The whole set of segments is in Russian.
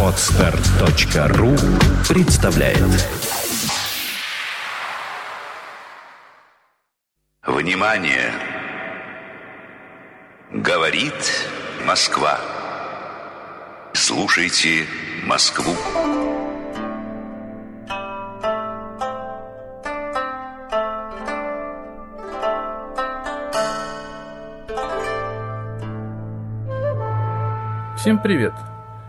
Отстар.ру представляет Внимание! Говорит Москва. Слушайте Москву. Всем привет!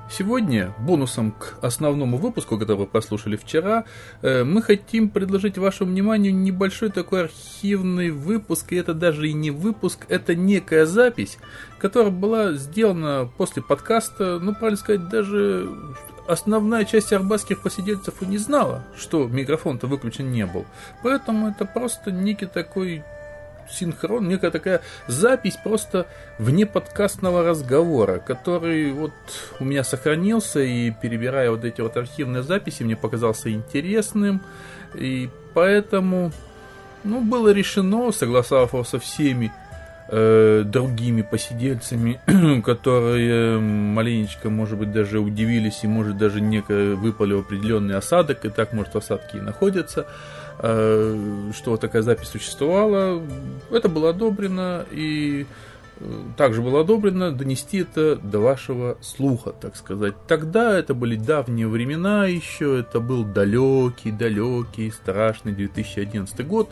Сегодня, бонусом к основному выпуску, который вы послушали вчера, э, мы хотим предложить вашему вниманию небольшой такой архивный выпуск, и это даже и не выпуск, это некая запись, которая была сделана после подкаста, ну, правильно сказать, даже основная часть арбатских посидельцев и не знала, что микрофон-то выключен не был. Поэтому это просто некий такой синхрон, некая такая запись просто вне подкастного разговора, который вот у меня сохранился, и перебирая вот эти вот архивные записи, мне показался интересным, и поэтому, ну, было решено, согласовав со всеми э, другими посидельцами, которые маленечко, может быть, даже удивились, и, может, даже некое выпали определенный осадок, и так, может, осадки и находятся, что такая запись существовала. Это было одобрено, и э, также было одобрено донести это до вашего слуха, так сказать. Тогда это были давние времена еще, это был далекий, далекий, страшный 2011 год.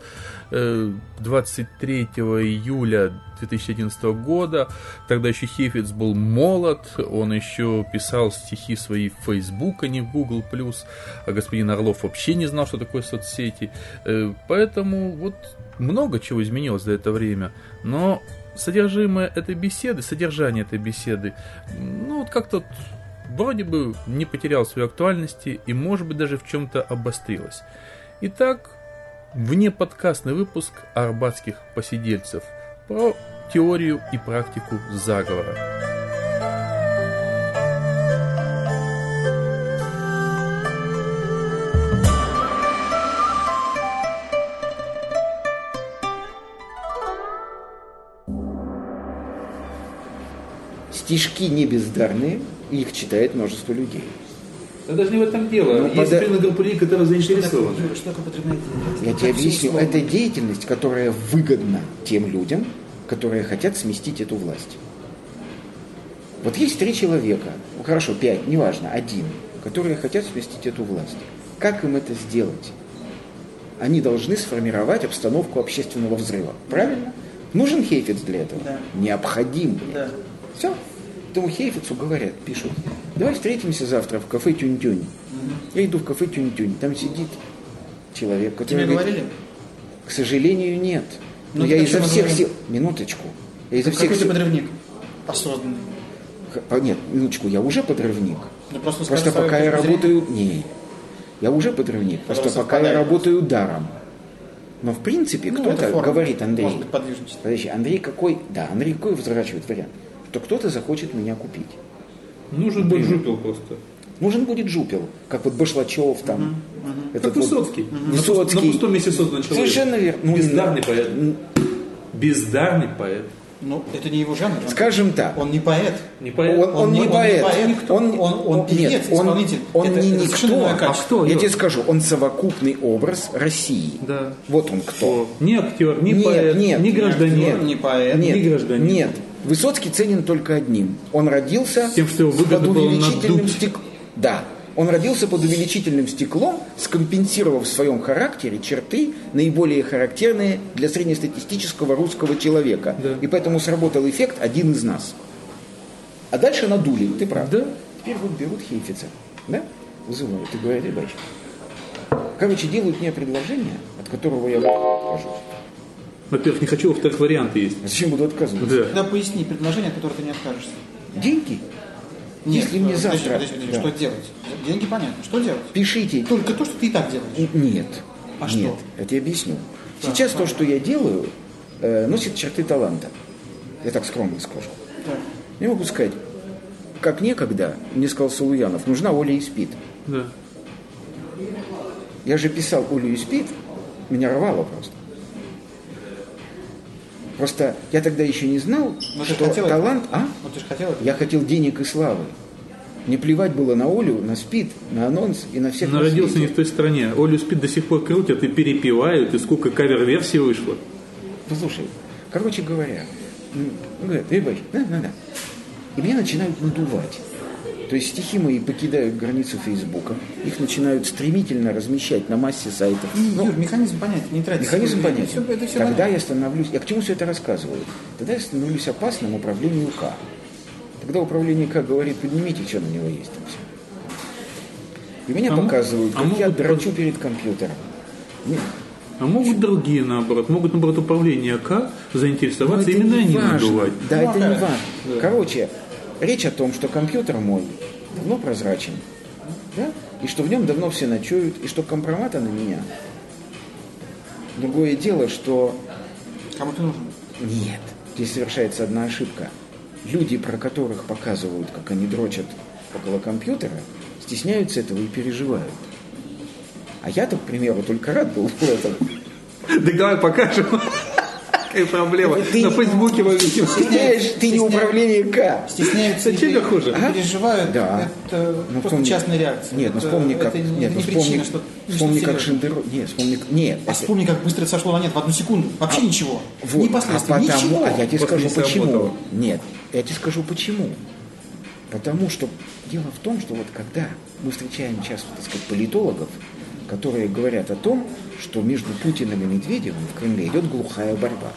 23 э, июля 2011 года, тогда еще Хефиц был молод, он еще писал стихи свои в Facebook, а не в Google+, а господин Орлов вообще не знал, что такое соцсети. Э, поэтому вот много чего изменилось за это время, но содержимое этой беседы, содержание этой беседы, ну вот как-то вроде бы не потерял своей актуальности и, может быть, даже в чем-то обострилось. Итак, вне подкастный выпуск арбатских посидельцев про теорию и практику заговора. Стишки не бездарные, их читает множество людей. Да даже не в этом дело. Ну, Есть определенная группа людей, которые заинтересованы. Что такое? Я тебе объясню, это деятельность, которая выгодна тем людям, которые хотят сместить эту власть. Вот есть три человека, ну хорошо, пять, неважно, один, которые хотят сместить эту власть. Как им это сделать? Они должны сформировать обстановку общественного взрыва. Правильно? Нужен Хейфиц для этого? Да. Необходим. Да. Все. Этому Хейфицу говорят, пишут, давай встретимся завтра в кафе Тюнь-Тюнь. Я иду в кафе Тюнь-Тюнь, там сидит человек, который Тебе говорит, говорили? к сожалению, нет. Но Ну, я изо всех говорим? сил... Минуточку. Я изо всех Какой ты подрывник? Осознанный. Нет, минуточку, я уже подрывник. Ну, просто Просто пока я работаю... Не, я уже подрывник. Просто Которая пока я работаю даром. Но в принципе Ну, кто-то говорит, Андрей... Может быть, Андрей какой... Да, Андрей какой разворачивает вариант? Что кто-то захочет меня купить. Нужен будет жупел просто. Нужен будет жупел, как вот Башлачев там. Как Этот вот Высоцкий. Пус- Высоцкий. На пустом месте создан человек. Совершенно верно. Ну, Бездарный не- поэт. Бездарный поэт. Ну, это не его жанр. Скажем так. Он не поэт. Не поэт. Он, он не- не он не поэт. поэт. Он, Он- он певец, нет, он, исполнитель. он Это- не это никто. А кто, Я тебе скажу, он совокупный образ России. Да. Вот он кто. Не актер, не нет, поэт, нет, не гражданин. Нет, не поэт, нет, не гражданин. Нет. Высоцкий ценен только одним. Он родился Тем, что его под увеличительным стеклом. Да. Он родился под увеличительным стеклом, скомпенсировав в своем характере черты, наиболее характерные для среднестатистического русского человека. Да. И поэтому сработал эффект «один из нас». А дальше надули, ты прав. Да. Теперь вот берут Хейфица, да, вызывают и говорят, ребячки. Короче, делают мне предложение, от которого я откажусь. Во-первых, не хочу, во-вторых, варианты есть. Зачем буду отказываться? Да. Тогда поясни предложение, от которого ты не откажешься. Деньги. Если мне завтра... подожди, подожди, Да. Что делать? Деньги понятно. Что делать? Пишите. Только то, что ты и так делаешь. Нет. А Нет, что? это я объясню. Сейчас то, что я делаю, э, носит черты таланта. Я так скромно скажу. Так. Я могу сказать, как некогда, мне сказал Салуянов, нужна Оля и спит. Да. Я же писал Олю и спит, меня рвало просто. Просто я тогда еще не знал, Но ж что хотел талант... этого. А? Ну ты же хотел это. Я хотел денег и славы. Мне плевать было на Олю, на СПИД, на анонс и на всех Но на родился не в той стране. Олю Спид до сих пор крутят и перепевают, и сколько кавер-версий вышло. Послушай, короче говоря, бай, да, да, да. И меня начинают надувать. То есть стихи мои покидают границу Фейсбука, их начинают стремительно размещать на массе сайтов. И, Ну, Юр, механизм понятен, не тратить. Механизм понятен. Это все Тогда я становлюсь... Я к чему все это рассказываю? Тогда я становлюсь опасным управлению К. Тогда управление К говорит, поднимите, что на него есть там все. И меня А показывают, а как я драчу под- перед компьютером. Нет, А могут другие, наоборот, могут, наоборот, управление К заинтересоваться, именно не они важно. надувать. Да, Ну, это не да. важно. Короче, речь о том, что компьютер мой давно прозрачен, да? и что в нем давно все ночуют, и что компромата на меня. Другое дело, что Кому ты нужен? нет, здесь совершается одна ошибка. Люди, про которых показывают, как они дрочат около компьютера, стесняются этого и переживают. А я-то, к примеру, только рад был в этом. Так давай покажем. Какая проблема. Ты- На Фейсбуке мы видим. Стесняешь, ты не управление К. Стесняются я хуже? и переживают. Да. Это Ну, просто вспомни- частная реакция. Нет, ну вспомни, как... Это не, нет, ну не вспомни, причина, что... вспомни, что как серьезно. Шендеро... Нет, вспомни... Нет, А это- вспомни, как быстро сошло на нет в одну секунду. Вообще ничего. Вот, Ни последствий, а потому, ничего. а я тебе скажу не почему. сработало. Нет, я тебе скажу почему. Потому что дело в том, что вот когда мы встречаем часто, так сказать, политологов, которые говорят о том, что между Путиным и Медведевым в Кремле идет глухая борьба.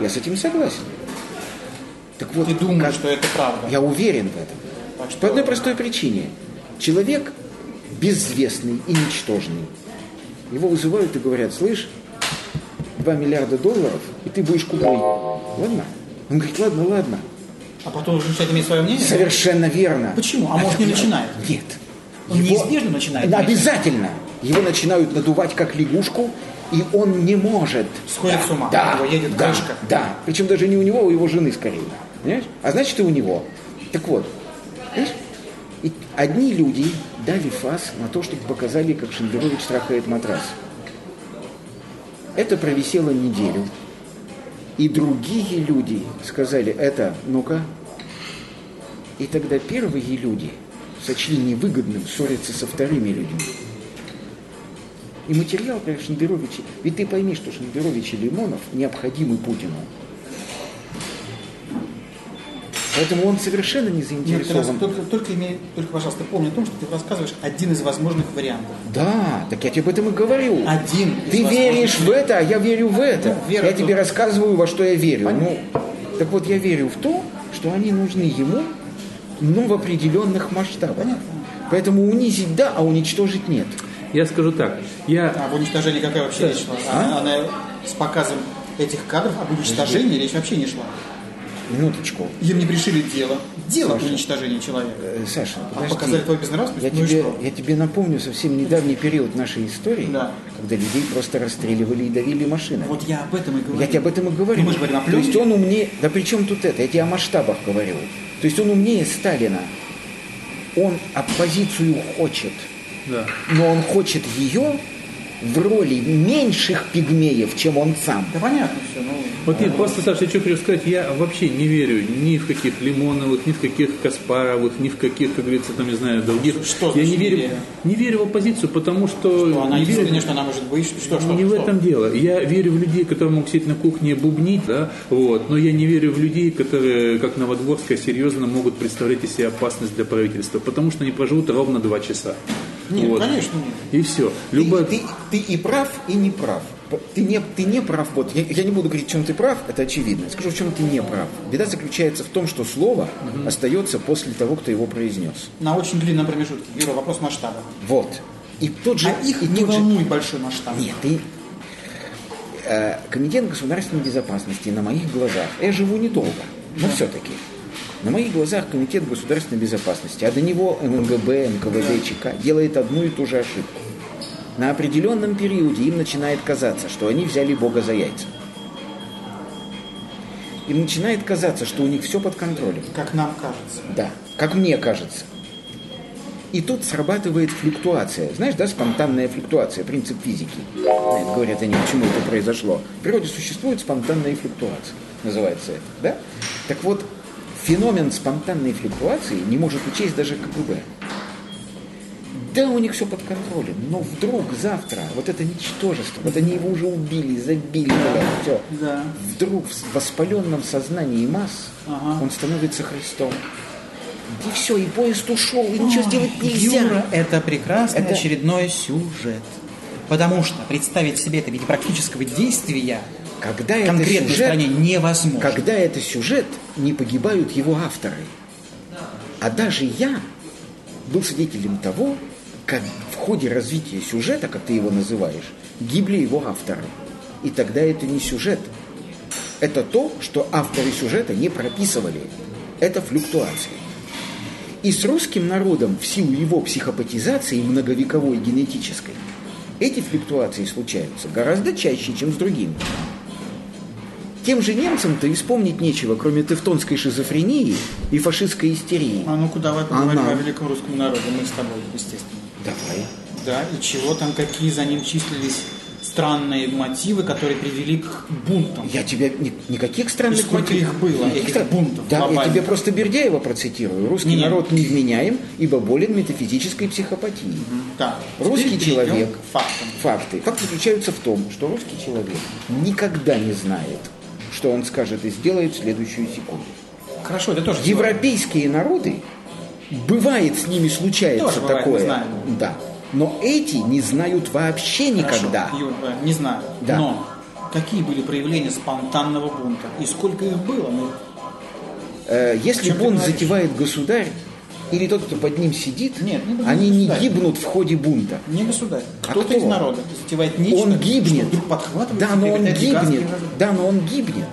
Я с этим согласен. Так вот, Ты думаешь, как- что это правда. я уверен в этом. Так что- По одной простой причине. Человек безвестный и ничтожный. Его вызывают и говорят, слышь, 2 миллиарда долларов, и ты будешь куклой. Ладно? Он говорит, ладно, ладно. А потом уже начинает иметь свое мнение? Совершенно верно. Почему? А может, не начинает? Нет. Он неизбежно начинает. Да, Обязательно. Его начинают надувать как лягушку, и он не может. Сходит с ума. Да, У него едет да, крышка. да. Причем даже не у него, а у его жены скорее. Понимаешь? А значит и у него. Так вот, понимаешь? И одни люди дали фас на то, чтобы показали, как Шендерович трахает матрас. Это провисело неделю. И другие люди сказали, это, ну-ка. И тогда первые люди сочли невыгодным ссориться со вторыми людьми. И материал про Шендеровича, ведь ты пойми, что Шендерович и Лимонов необходимы Путину. Поэтому он совершенно не Нет, заинтересован. только, только, имей, только, пожалуйста, помни о том, что ты рассказываешь один из возможных вариантов. Да, так я тебе об этом и говорю. Один Ты веришь в это, а я верю в это. Ну, я тут- тебе рассказываю, во что я верю. Понятно. Ну, так вот, я верю в то, что они нужны ему, но в определенных масштабах. Понятно. Поэтому унизить да, а уничтожить нет. Я скажу так. Я А об уничтожении какая вообще речь шла? А? Она, она с показом этих кадров об уничтожении речь вообще не шла. Минуточку. Им не пришили дело. Дело Саша. об уничтожении человека. Э, Саша, А подожди. показали твою безнравственность? Я ну тебе, я тебе напомню совсем недавний период нашей истории, Да. когда людей просто расстреливали и давили машины. Вот я об этом и говорю. Я тебе об этом и говорю. Ну, мы же говорим о То есть он умнее... Да при чем тут это? Я тебе о масштабах говорю. То есть он умнее Сталина. Он оппозицию хочет. да. Но он хочет ее в роли меньших пигмеев, чем он сам. Да понятно все. Ну, Вот нет, просто, Саша, я что хочу сказать, я вообще не верю ни в каких Лимоновых, ни в каких Каспаровых, ни в каких, как говорится, там, не знаю, других. Что я не верю, не верю в оппозицию, потому что, что она не верю, что она может быть. Что, что, не что? в этом дело. Я верю в людей, которые могут сидеть на кухне и бубнить, да, вот, но я не верю в людей, которые, как Новодворская, серьезно могут представлять из себя опасность для правительства, потому что они проживут ровно два часа. Нет, Вот. конечно нет. И все. Ты, Любая... ты, ты и прав, и не прав. Ты не, ты не прав. Вот, я, я не буду говорить, в чем ты прав, это очевидно. Скажу, в чем ты не прав. Беда заключается в том, что слово остается после того, кто его произнес. На очень длинном промежутке. Юра, вопрос масштаба. Вот. И тот же... А их и не тот же- волнует большой масштаб. Нет, ты... э, Комитет государственной безопасности на моих глазах, я живу недолго, но все-таки, на моих глазах Комитет государственной безопасности, а до него МГБ, НКВД, ЧК делает одну и ту же ошибку. На определенном периоде им начинает казаться, что они взяли Бога за яйца. Им начинает казаться, что у них все под контролем. Как нам кажется. Да, как мне кажется. И тут срабатывает флюктуация. Знаешь, да, спонтанная флюктуация, принцип физики. Знаете, Говорят они, почему это произошло. В природе существует спонтанная флюктуация, называется это, да? Так вот, феномен спонтанной флюктуации не может учесть даже КГБ. Да, у них все под контролем, но вдруг завтра вот это ничтожество, вот они его уже убили, забили, все. Да. Вдруг в воспаленном сознании масс Ага. он становится Христом. И все, и поезд ушел, и ничего сделать нельзя. Юра, это прекрасный Это- очередной сюжет. Потому что представить себе это виде практического действия Когда конкретной сюжет, стране невозможно. когда это сюжет, не погибают его авторы. А даже я был свидетелем того, как в ходе развития сюжета, как ты его называешь, гибли его авторы. И тогда это не сюжет. Это то, что авторы сюжета не прописывали. Это флюктуации. И с русским народом в силу его психопатизации многовековой генетической эти флюктуации случаются гораздо чаще, чем с другими. Тем же немцам-то и вспомнить нечего, кроме тевтонской шизофрении и фашистской истерии. А ну-ка давай поговорим Она. о великом русском народе, мы с тобой, естественно. Давай. Да, и чего там, какие за ним числились странные мотивы, которые привели к бунтам. Я тебе ни- никаких странных И сколько мотивов- их было, никаких этих бунтов Да, я глобальных? тебе просто Бердяева процитирую. Русский Не-не. народ невменяем, ибо болен метафизической психопатией. Да. Русский Теперь человек. к фактам. Факты. Факты заключаются в том, что русский человек никогда не знает, что он скажет и сделает в следующую секунду. Хорошо, это тоже Европейские народы, бывает с ними случается Тоже бывает, такое. мы знаем. Да. Но эти не знают вообще никогда. Хорошо, Юр, э, не знаю. Да. Но какие были проявления спонтанного бунта? И сколько их было? Ну, Э, Если бунт затевает государь или тот, кто под ним сидит, Нет, не они не гибнут в ходе бунта. не государь. А Кто-то кто? из народа затевает нечто, Он гибнет. вдруг подхватывает Да, но он гибнет. Да, но он гибнет.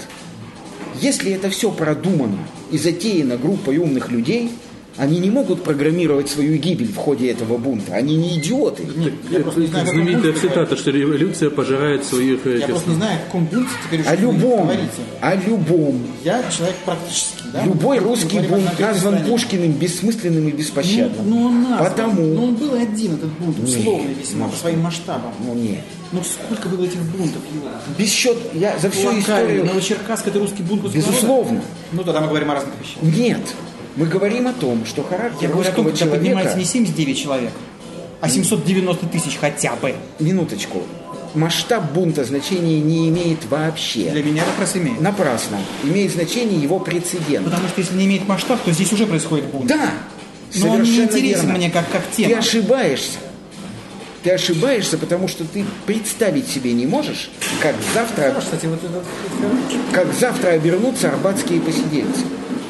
Если это все продумано и затеяно группой умных людей, они не могут программировать свою гибель в ходе этого бунта. Они не идиоты. Я просто не знаю, Знаменитая цитата, что революция пожирает своих э, Я просто не знаю, о каком бунте теперь О любом, говорите. о любом. Я человек практический, да? Любой Мы русский бунт назван стране. Пушкиным бессмысленным и Ну, беспощадным. ну, он назван. Потому, Но он был один, этот бунт, Нет, условный весьма, ну, по своим масштабам. ну нет. Ну, сколько было этих бунтов, Юра? Без счет, я за всю Локальный, историю... Новочеркасск, это русский бунт Безусловно. Ну, тогда мы говорим о разных вещах. Нет. Мы говорим о том, что характер Я говорю о том, когда человека... поднимается не 79 человек, а 790 тысяч хотя бы. Минуточку. Масштаб бунта значения не имеет вообще. Для меня как раз имеет. Напрасно. Имеет значение его прецедент. Потому что если не имеет масштаб, то здесь уже происходит бунт. Да, Но он не интересен верно. мне как, как Ты тема. ошибаешься. Ты ошибаешься, потому что ты представить себе не можешь, как завтра, кстати, вот это... как завтра обернутся арбатские посидельцы.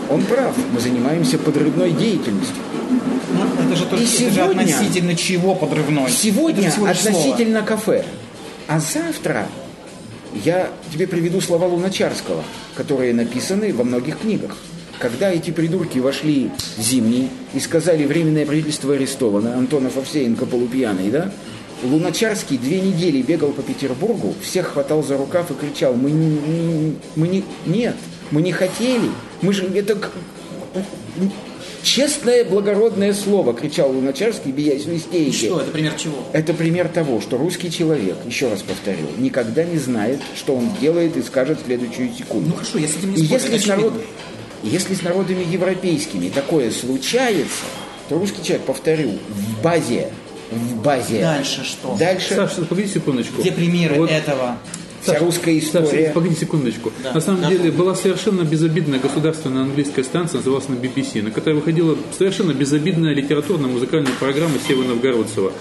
Он прав, мы занимаемся подрывной деятельностью. Ну, это же, только, И это же сегодня- относительно чего подрывной? Сегодня лишь слово. относительно кафе. А завтра я тебе приведу слова Луначарского, которые написаны во многих книгах. Когда эти придурки вошли в зимний и сказали, временное правительство арестовано, Антонов Овсеенко полупьяный, да? Луначарский две недели бегал по Петербургу, всех хватал за рукав и кричал, мы не- мы не, нет, мы не хотели, мы же, это честное благородное слово, кричал Луначарский, биясь в И что, это пример чего? Это пример того, что русский человек, еще раз повторю, никогда не знает, что он делает и скажет в следующую секунду. Ну хорошо, я с этим не и спорю, если это с, народ- если с народами европейскими такое случается, то русский человек, повторю, в базе, в базе, Дальше что? дальше Саша, погоди секундочку. Где примеры Вот, этого? Вся русская Саша, история. погоди секундочку. Да, на самом да. деле была совершенно безобидная государственная английская станция, называлась на BBC, на которой выходила совершенно безобидная литературно-музыкальная программа Сева Новгородцева.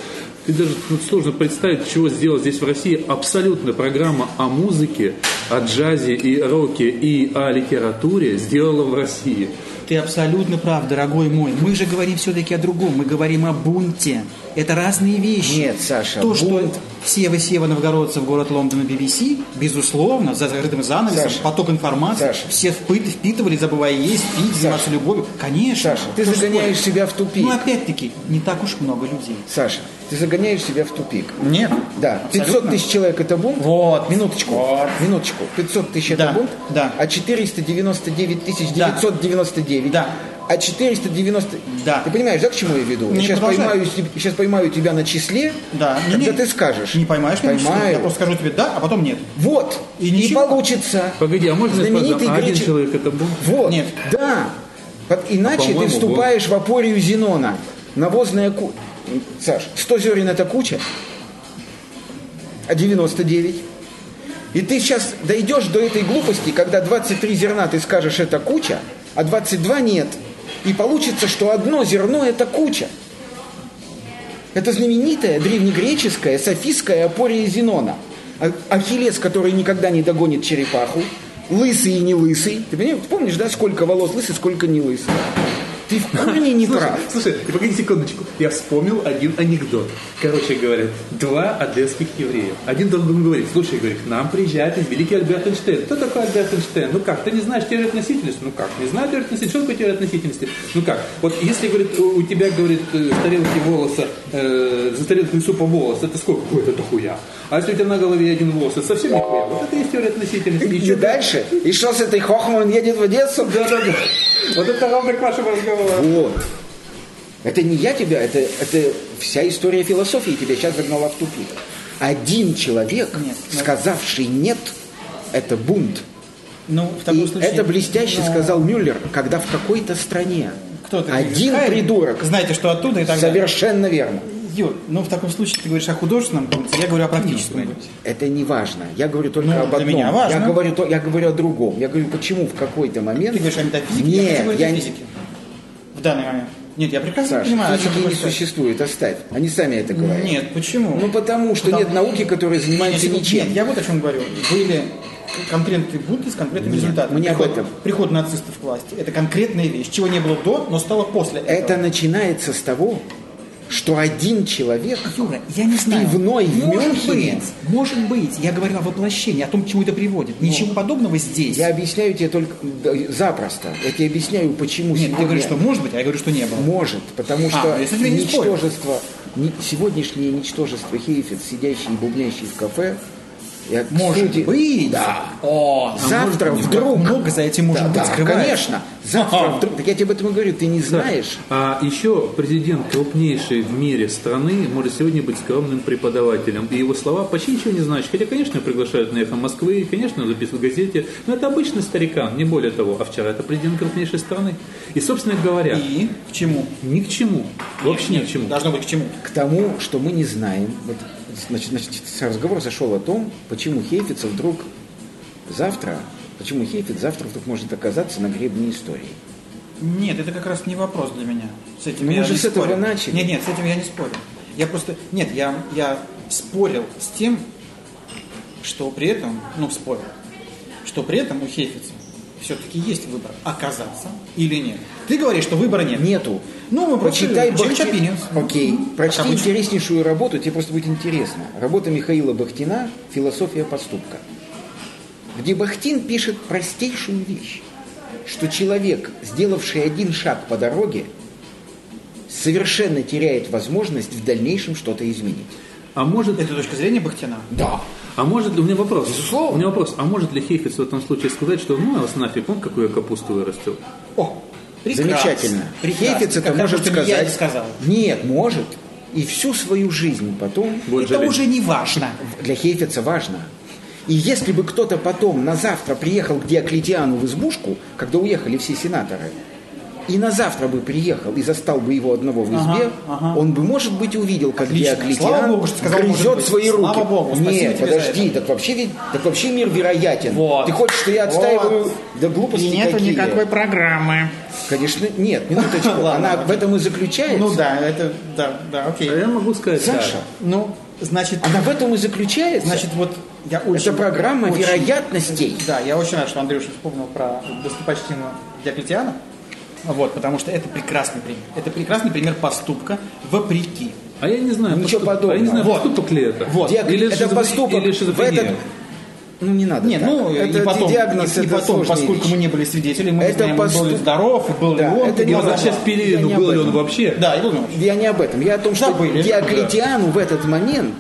Ты даже ну, сложно представить, чего сделать здесь в России. Абсолютно программа о музыке, о джазе и роке и о литературе сделала в России. Ты абсолютно прав, дорогой мой. Мы же говорим все-таки о другом. Мы говорим о бунте. Это разные вещи. Нет, Саша, То, что бунт- Сева Сева Новгородцев, город Лондона, BBC, безусловно, за закрытым занавесом, Саша, поток информации, Саша. все впы- впитывали, забывая есть, пить, заниматься любовью. Конечно. Саша, ты ж загоняешь себя в тупик. Ну, опять-таки, не так уж много людей. Саша, ты загоняешь себя в тупик. Нет. Да, 500 Абсолютно. тысяч человек это бунт. Вот. Минуточку, Вот. минуточку. 500 тысяч это Да, бунт, да. а 499 тысяч Да. 999 Да. а 490... Да. Ты понимаешь, да, к чему я веду? Не, я сейчас продолжай. поймаю, сейчас поймаю тебя на числе, Да. Не, когда не, ты скажешь. Не поймаешь, конечно. Поймаю. Я просто скажу тебе да, а потом нет. Вот. И И, ничего. получится. Погоди, а можно я знаменитый спрошу, а один человек это был? Вот. Нет. Да. Иначе ты по-моему, вступаешь в апорию Зенона. Навозная ку... Саш, 100 зерен это куча, а 99? И ты сейчас дойдешь до этой глупости, когда 23 зерна ты скажешь это куча, а 22 нет. И получится, что одно зерно это куча. Это знаменитая древнегреческая софистская опория Зенона. А- Ахиллес, который никогда не догонит черепаху, лысый и не лысый. Ты помнишь, да, сколько волос лысый, сколько не лысый? Ты в корне не прав. слушай, ты погоди секундочку. Я вспомнил один анекдот. Короче говоря, два одесских еврея. Один другому говорит, слушай, говорит, к нам приезжает из великий Альберт Эйнштейн. Кто такой Альберт Эйнштейн? Ну как, ты не знаешь теорию относительности? Ну как, не знаю теорию относительности? Что такое теория относительности? Ну как, вот если, говорит, у тебя, говорит, э, в тарелке волоса, э, за тарелкой супа волос, это сколько? Ой, это хуя. А если у тебя на голове один волос, это совсем не хуя. Вот это и есть теория относительности. И чё дальше. И что с этой Хохман едет в Одессу? Да, да, да. Вот это ровно к вашему разговору. Вот. Это не я тебя, это, это вся история философии тебя сейчас загнала в тупик. Один человек, Нет, но- сказавший нет, это бунт. Ну, в таком И случае... это блестяще ну, сказал Мюллер, когда в какой-то стране Кто один Хайд? придурок. Знаете, что оттуда и так далее. Совершенно верно. Юр, ну в таком случае ты говоришь о художественном бунте, я говорю о практическом бунте. Это не важно. Я говорю только Ну, об для одном. меня важно. Я говорю, то- я говорю о другом. Я говорю, почему в какой-то момент... Ты говоришь о метафизике, я Нет, я о не... В данный момент. Нет, я прекрасно Саша, понимаю, о чем не сказать. существует, оставь. Они сами это говорят. Нет, почему? Ну потому что Потому- нет науки, которая занимается Нет, ничем. Нет, я вот о чем говорю. Были конкретные бунты с конкретными Нет, результатами. мы не об приход, этом. Приход нацистов к власти. Это конкретная вещь, чего не было до, но стало после этого. Это начинается с того, что один человек Юра, я не знаю. Пивной в может Мюнхене? быть, может быть. Я говорю о воплощении, о том, к чему это приводит. Ничего подобного здесь. Ну, Я объясняю тебе только запросто. Я тебе объясняю, почему Нет, сегодня ты говоришь, что может быть, а я говорю, что не было. может, потому А, что ну, не спорю. ничтожество, ни- сегодняшнее ничтожество Хейфец, сидящий и бубнящий в кафе, я, Может кстати, быть. Да. О, Завтра может быть. вдруг... Много за этим может Да, быть да, скрывается. конечно. Завтра Ага. вдруг... Так я тебе об этом и говорю, ты не знаешь. А еще президент крупнейшей в мире страны может сегодня быть скромным преподавателем. И его слова почти ничего не значат. Хотя, конечно, приглашают на эхо Москвы, и, конечно, записывают в газете. Но это обычный старикан, не более того. А вчера это президент крупнейшей страны. И, собственно говоря, И к чему? ни к чему. Вообще ни Нет, к чему. Должно быть к чему. К тому, что мы не знаем. Вот, значит, значит, разговор зашел о том, почему Хейфица вдруг завтра, почему Хейфиц завтра вдруг может оказаться на гребне истории. Нет, это как раз не вопрос для меня. С этим Ну, я мы же не с этого спорю. начали. Нет, нет, с этим я не спорю. Я просто... Нет, я, я спорил с тем, что при этом... Ну, спорил. Что при этом у Хейфица все-таки есть выбор, оказаться или нет. Ты говоришь, что выбора нет. Нету. Ну, мы Прочитай change Бахти- opinions. Окей. Прочти Как интереснейшую работу, тебе просто будет интересно. Работа Михаила Бахтина «Философия поступка», где Бахтин пишет простейшую вещь, что человек, сделавший один шаг по дороге, совершенно теряет возможность в дальнейшем что-то изменить. А может, Это точка зрения Бахтина. Да. а может, у меня вопрос. Безусловно. У меня вопрос. А может ли Хейфиц в этом случае сказать, что ну вас нафиг, он какую я капусту вырастил? О, прекрасно. Замечательно. Прекрасно. Хейфиц это Как может сказать. Я не сказал. Нет, может. И всю свою жизнь потом Будет Это жалеть. уже не важно. для Хейфица важно. И если бы кто-то потом на завтра приехал к Диоклетиану в избушку, когда уехали все сенаторы, и на завтра бы приехал и застал бы его одного в избе, Ага, ага. он бы, может быть, увидел, как Отлично. Диоклетиан Богу, сказал, грызет свои руки. Слава Богу, Нет, подожди, так вообще, ведь- так вообще мир вероятен. Вот. Ты хочешь, что я отстаиваю? Вот. Да глупости И нету какие. никакой программы. Конечно, нет, минуточку. Ладно, Она окей. в этом и заключается. Ну да, это, да, да, окей. А я могу сказать Саша. Ну, значит, она в этом и заключается. значит, вот я очень... Это программа очень- вероятностей. Да, я очень рад, что Андрюша вспомнил про достопочтимого Диоклетиана. Вот, потому что это прекрасный пример. Это прекрасный пример поступка вопреки. А я не знаю, Ничего поступ- подобного. А я не знаю, Вот. поступок ли это? Вот. Диак- Или это шизофрения- поступок или в шизофрения. этот... Ну, не надо Нет, так. ну это и потом, диагноз, и, и это потом сложная поскольку вещь. мы не были свидетелями, мы не Это знаем, был ли поступ- здоров, и был Да, ли он. это и не Ну, сейчас период, Я не был ли он вообще? Да, Иванович. Я не об этом. Я о том, что Забыли. Диоклетиану в этот момент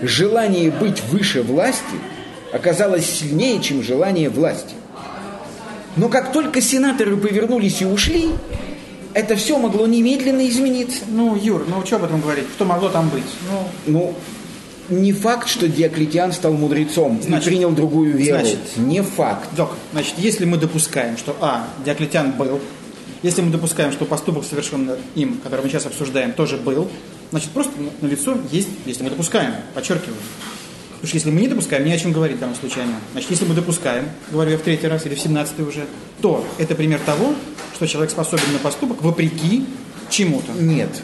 желание быть выше власти оказалось сильнее, чем желание власти. Но как только сенаторы повернулись и ушли, это все могло немедленно измениться. Ну, Юр, ну что об этом говорить? Что могло там быть? Ну, Ну, не факт, что Диоклетиан стал мудрецом Значит- и принял другую веру. значит- не факт. Док, значит, если мы допускаем, что, а, Диоклетиан был, если мы допускаем, что поступок, совершенный им, который мы сейчас обсуждаем, тоже был, значит, просто на лицо есть, если мы допускаем, подчеркиваю. Потому что если мы не допускаем, ни о чем говорить в данном случае. Значит, если мы допускаем, говорю я в третий раз или в семнадцатый уже, то это пример того, что человек способен на поступок вопреки чему-то. Нет.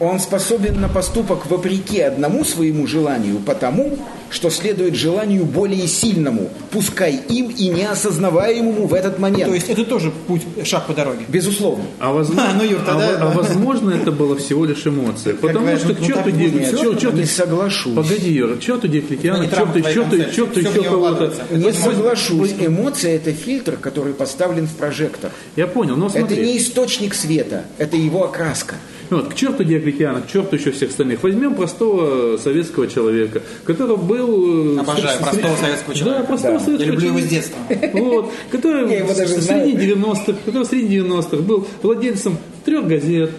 Он способен на поступок вопреки одному своему желанию, потому что следует желанию более сильному, пускай им и неосознаваемому в этот момент. То есть это тоже путь, шаг по дороге. Безусловно. А возможно, А, ну, Юр, тогда- а а возможно, это было всего лишь эмоция. Потому говорят, что ну, к ну, к черту- я черту- Не соглашусь. Погоди, Юра, к черту Диоклетиана, не к черту, Трамп, твоя черту, концепция. черту Всё в еще кого-то. Не соглашусь. Эмоция – это фильтр, который поставлен в прожектор. Я понял, но Это смотри. не источник света, это его окраска. Вот, к черту Диоклетиана, к черту еще всех остальных. Возьмем простого советского человека, который был... э, Обожаю с- простого с- советского человека. Да, простого Да. советского Я люблю его с человека. детства. Вот, который в средние 90-х, который в средние 90-х был владельцем трех газет,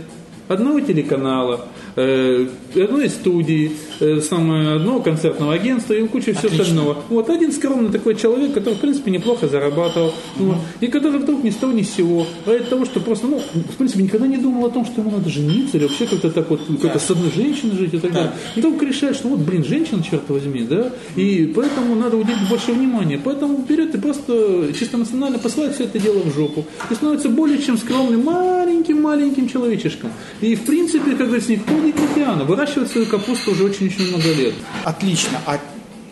одного телеканала, э, одной студии, э, самое, одного концертного агентства и кучу всего остального. Вот один скромный такой человек, который, в принципе, неплохо зарабатывал, вот, и который вдруг ни с того ни с сего, ради того, что просто, ну, в принципе, никогда не думал о том, что ему надо жениться или вообще как-то так вот, как-то с одной женщиной жить и так далее. И вдруг решает, что вот, блин, женщина, черт возьми, да, и поэтому надо уделить больше внимания. Поэтому берет и просто чисто эмоционально посылает все это дело в жопу. И становится более чем скромным маленьким-маленьким человечешком. И, в принципе, как говорится, никто не крестьяна. Выращивает свою капусту уже очень-очень много лет. Отлично. А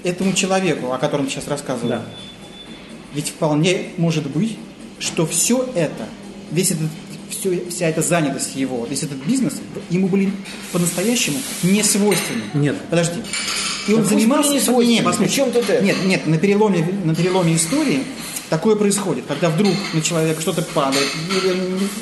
этому человеку, о котором сейчас рассказывал, Да. ведь вполне может быть, что все это, весь этот, все, вся эта занятость его, весь этот бизнес, ему были по-настоящему не свойственны. Нет. Подожди. И он занимался... не свойственны. Нет, послушай. Чем тут это? Нет, нет, на переломе, на переломе истории такое происходит, когда вдруг на человека что-то падает,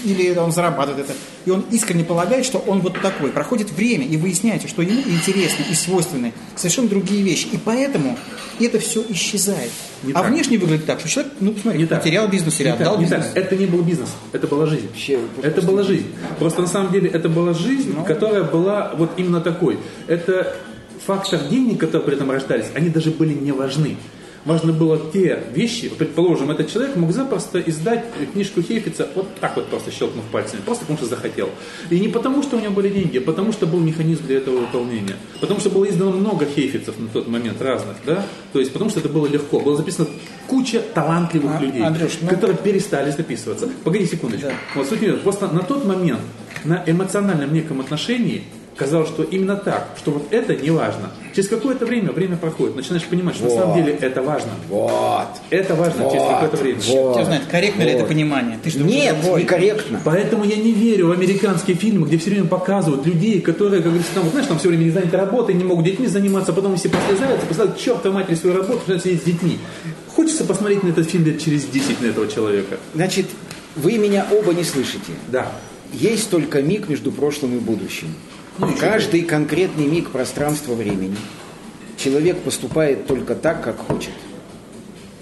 или, или он зарабатывает это, и он искренне полагает, что он вот такой. Проходит время, и выясняется, что ему интересны и свойственны совершенно другие вещи. И поэтому это все исчезает. Не а так. внешне выглядит так, что человек, ну, посмотри, Не так. потерял бизнес или Не так, отдал не бизнес. так. Это не был бизнес, это была жизнь. Вообще, это была жизнь. Просто на самом деле это была жизнь, Ну. которая была вот именно такой. Это фактор денег, которые при этом рождались, они даже были не важны. Важно было те вещи, предположим, этот человек мог запросто издать книжку Хейфица вот так вот просто щелкнув пальцами, просто потому что захотел. И не потому, что у него были деньги, а потому что был механизм для этого выполнения. Потому что было издано много Хейфицев на тот момент разных, да? То есть потому что это было легко. Было записано куча талантливых А, людей, Андрюш, ну- которые перестали записываться. Погоди секундочку. Да. Вот суть просто на тот момент на эмоциональном неком отношении казалось, что именно так, что вот это не важно. Через какое-то время, время проходит, начинаешь понимать, что на самом Вот. деле это важно. Вот. Это важно через Вот. какое-то время. Вот. Кто знает, корректно ли Вот. это понимание? Ты что, Нет, некорректно. Поэтому я не верю в американские фильмы, где все время показывают людей, которые, как говорится, там, вот, знаешь, там все время не заняты работой, не могут детьми заниматься, потом все послезаются, к чертовой матери свою работу, начинают сидеть с детьми. Хочется посмотреть на этот фильм лет через 10 на этого человека. Значит, вы меня оба не слышите. Да. Есть только миг между прошлым и будущим. Ну, каждый конкретный миг пространства-времени человек поступает только так, как хочет.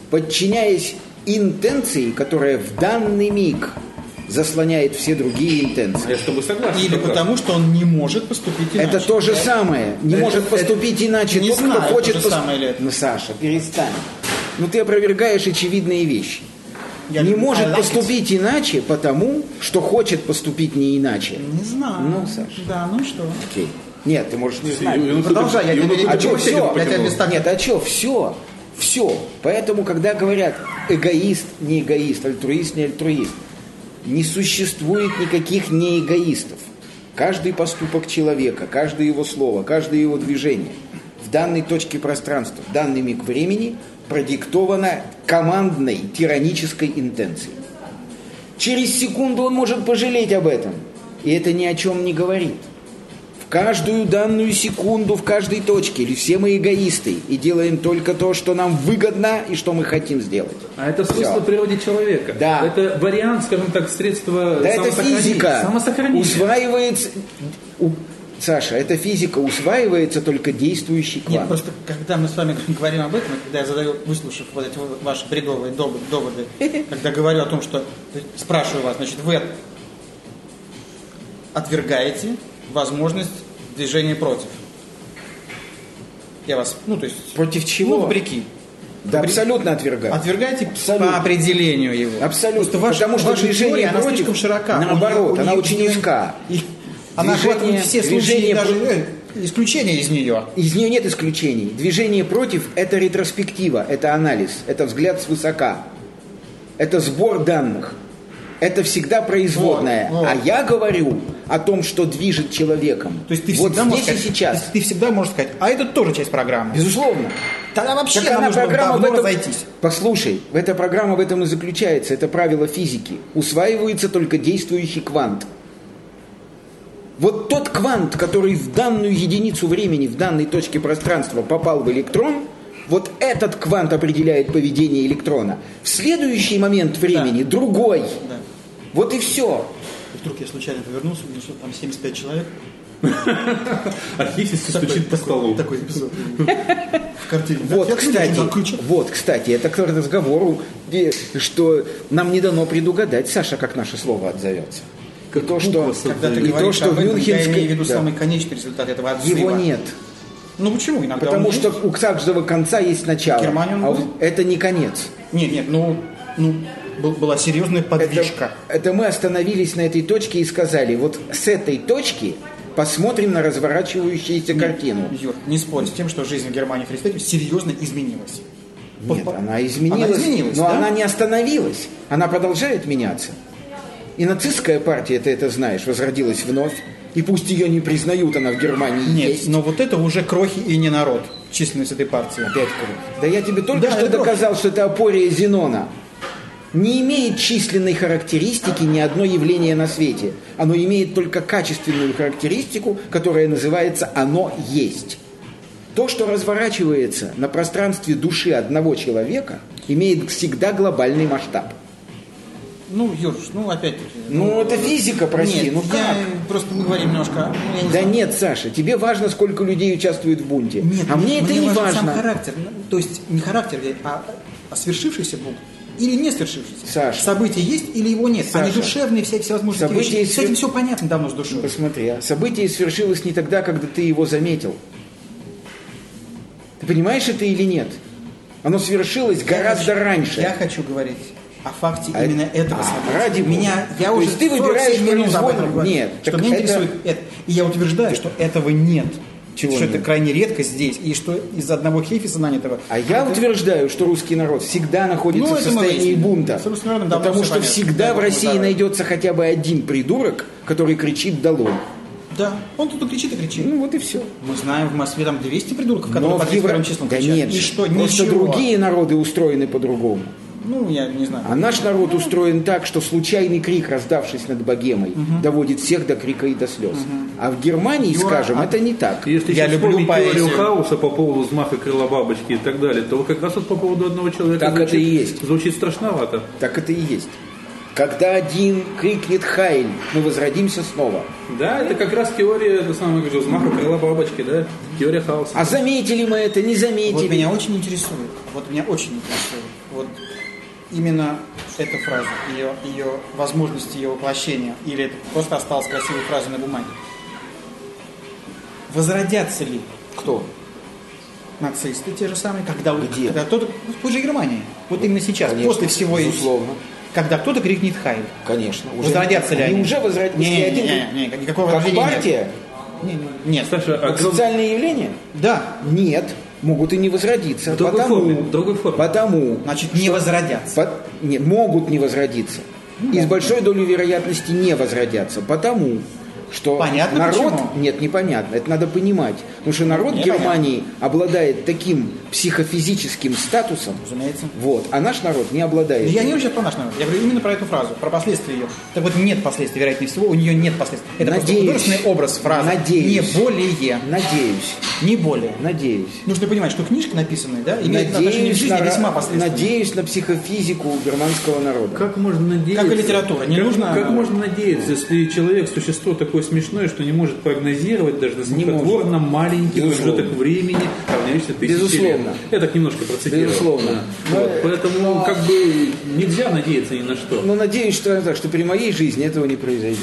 Подчиняясь интенции, которая в данный миг заслоняет все другие интенции. Я с тобой согласен. Или потому, что он не может поступить иначе. Это то же самое. Не Это- может это- поступить иначе не тот, знаю, кто хочет то же пос- самое ли это. Ну, Саша, перестань. Ну ты опровергаешь очевидные вещи. Я не может like поступить иначе, потому что хочет поступить не иначе. Не знаю. Ну, Саша. Да, ну что? Окей. Нет, ты можешь не знать. Он Продолжай, я тебе- тут А что, все? не Я тебя без Нет, а что, все, все. Поэтому, когда говорят эгоист, не эгоист, альтруист, не альтруист, не существует никаких неэгоистов. Каждый поступок человека, каждое его слово, каждое его движение в данной точке пространства, в данный миг времени продиктовано командной тиранической интенцией. Через секунду он может пожалеть об этом. И это ни о чем не говорит. В каждую данную секунду, в каждой точке, или все мы эгоисты и делаем только то, что нам выгодно и что мы хотим сделать. А это свойство Всё. природе человека. Да. Это вариант, скажем так, средства Да это физика Самосохранения. усваивается, Саша, эта физика усваивается только действующий Нет, квант. просто когда мы с вами говорим об этом, когда я задаю, выслушав вот эти ваши бредовые доводы, когда говорю о том, что спрашиваю вас, значит, вы отвергаете возможность движения против. Я вас, ну, то есть, Против чего? ну, вопреки. Да, Вопреки. абсолютно отвергаю. Отвергаете Абсолютно. по определению его. Абсолютно. Просто ваша, Потому что ваша движение теория, она против, слишком широка. наоборот, У нее- она у нее- очень узка. и Она Движение- все случаи, движение даже э, исключения из нее. Из нее нет исключений. Движение против – это ретроспектива, это анализ, это взгляд свысока, это сбор данных, это всегда производная. Вот, вот. А я говорю о том, что движет человеком. То есть ты вот всегда здесь можешь и сказать, сейчас. Ты, всегда можешь сказать, а это тоже часть программы. Безусловно. Тогда вообще Так она программа в этом... разойтись. Послушай, эта программа в этом и заключается. Это правило физики. Усваивается только действующий квант. Вот тот квант, который в данную единицу времени, в данной точке пространства попал в электрон, вот этот квант определяет поведение электрона. В следующий момент времени другой. Да. Вот и все. Вдруг я случайно повернулся, увидел, что там 75 человек. Архивист стучит по столу. Такой эпизод. В картине. Вот, кстати, вот, кстати, это к разговору, что нам не дано предугадать, Саша, как наше слово отзовется. И то, что, Когда ты и то, что в этом, я Мюнхенской... имею в виду да. самый конечный результат этого отзыва. Его нет. Ну почему? Иногда Потому что есть. у каждого конца есть начало. Германии он а был? это не конец. Нет, нет, ну, ну был- была серьезная подвижка. Это, это мы остановились на этой точке и сказали, вот с этой точки посмотрим на разворачивающуюся картину. Юр, не спорь с тем, что жизнь в Германии Христа серьезно изменилась. Нет, она изменилась, Она изменилась, но да? она не остановилась. Она продолжает меняться. И нацистская партия, ты это знаешь, возродилась вновь. И пусть ее не признают, она в Германии Нет, есть. но вот это уже крохи и не народ, численность этой партии. Опять кровь. Да я тебе только Да, что доказал, что это апория Зенона. Не имеет численной характеристики ни одно явление на свете. Оно имеет только качественную характеристику, которая называется «оно есть». То, что разворачивается на пространстве души одного человека, имеет всегда глобальный масштаб. Ну, Юрш, ну опять-таки. Ну, это физика, прости, Нет, ну я- как? просто мы говорим немножко. ну, не Да знаю. нет, Саша, тебе важно, сколько людей участвует в бунте. Нет, а мне это не важен важно. сам характер. Ну, То есть не характер, а, а свершившийся бунт или не свершившийся. Саша. Событие есть или его нет. Они Саша. душевные, все всевозможные Событие вещи. С этим свер- все понятно давно с душой. Посмотри, а событие свершилось не тогда, когда ты его заметил. Ты понимаешь это или нет? Оно свершилось гораздо Я хочу- раньше. Я хочу говорить о факте А- именно этого а, события. ради бога. Меня, я То уже ты 47 выбираешь минут об этом говорю, Нет, Что меня это- интересует это. И я утверждаю, что этого нет. Чего что нет? это крайне редко здесь. И что из одного хейфиса нанятого. А я это- утверждаю, что русский народ всегда находится Ну, в состоянии бунта. Потому что всегда Да, в России давай. найдется хотя бы один придурок, который кричит «долой». Да, он тут и кричит и кричит. Ну вот и все. Мы знаем, в Москве там 200 придурков, которые Но по в Евро- 31 числам Да кричат. нет, И что, просто ничего. другие народы устроены по-другому. Ну, я не знаю. А наш народ устроен так, что случайный крик, раздавшись над богемой, доводит всех до крика и до слез. А в Германии, Юра, скажем, а- это не так. Если Я сейчас люблю поэзию. теорию хаоса по поводу взмаха крыла бабочки и так далее, то как раз вот по поводу одного человека Так звучит, это и есть. звучит страшновато. Так это и есть. Когда один крикнет «Хайль», мы возродимся снова. Да, это как раз теория это самое, говорю, взмаха крыла бабочки, да, теория хаоса. А заметили мы это, не заметили. Вот меня очень интересует, вот меня очень интересует, вот именно эта фраза, ее, ее возможности ее воплощения, или это просто осталась красивой фразой на бумаге. Возродятся ли Кто? нацисты те же самые, когда, Где? когда кто-то, ну, в той же Германии, вот именно сейчас, Конечно, после всего безусловно. когда кто-то крикнет «Хайль». Конечно. Возродятся ли они? они? уже возродились. Не, не, не, не, никакого как нет. партия? Не, не, Нет. Саша, а социальное явление? Да, Нет. Могут и не возродиться. В другой потому, форме, в другой форме. Потому. значит, не возродятся. По- не, могут не возродиться. И с большой долей вероятности не возродятся. Потому что Понятно, народ... почему? Нет, непонятно. Это надо понимать. Потому что народ Непонятно. Германии обладает таким психофизическим статусом, Разумеется. вот, а наш народ не обладает. Я не говорю сейчас про наш народ, я говорю именно про эту фразу, про последствия ее. Так вот, нет последствий, вероятнее всего, у нее нет последствий. Это просто Надеюсь. художественный образ фразы. Надеюсь. Не более. Надеюсь. Не более. Надеюсь. Нужно понимать, что книжка написанная, да, имеет отношение к Надеюсь жизни на, весьма последственное. надеюсь на психофизику германского народа. Как можно надеяться? Как и литература, не как, нужно- Как можно надеяться, если человек, существо такое смешное, что не может прогнозировать даже на смехотворно маленький Безусловно. промежуток времени, равняющийся тысяче Безусловно. лет. Я так немножко процитировал. Безусловно. Да. Но- Вот, Поэтому но- как бы нельзя надеяться ни на что. Но надеюсь, что, так, что при моей жизни этого не произойдет.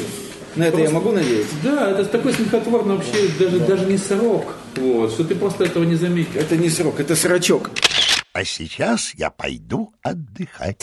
На это я Просто- могу надеяться? Да, это такой смехотворно вообще даже, даже не срок. Вот, что ты просто этого не заметил. Это не срок, это срачок. А сейчас я пойду отдыхать.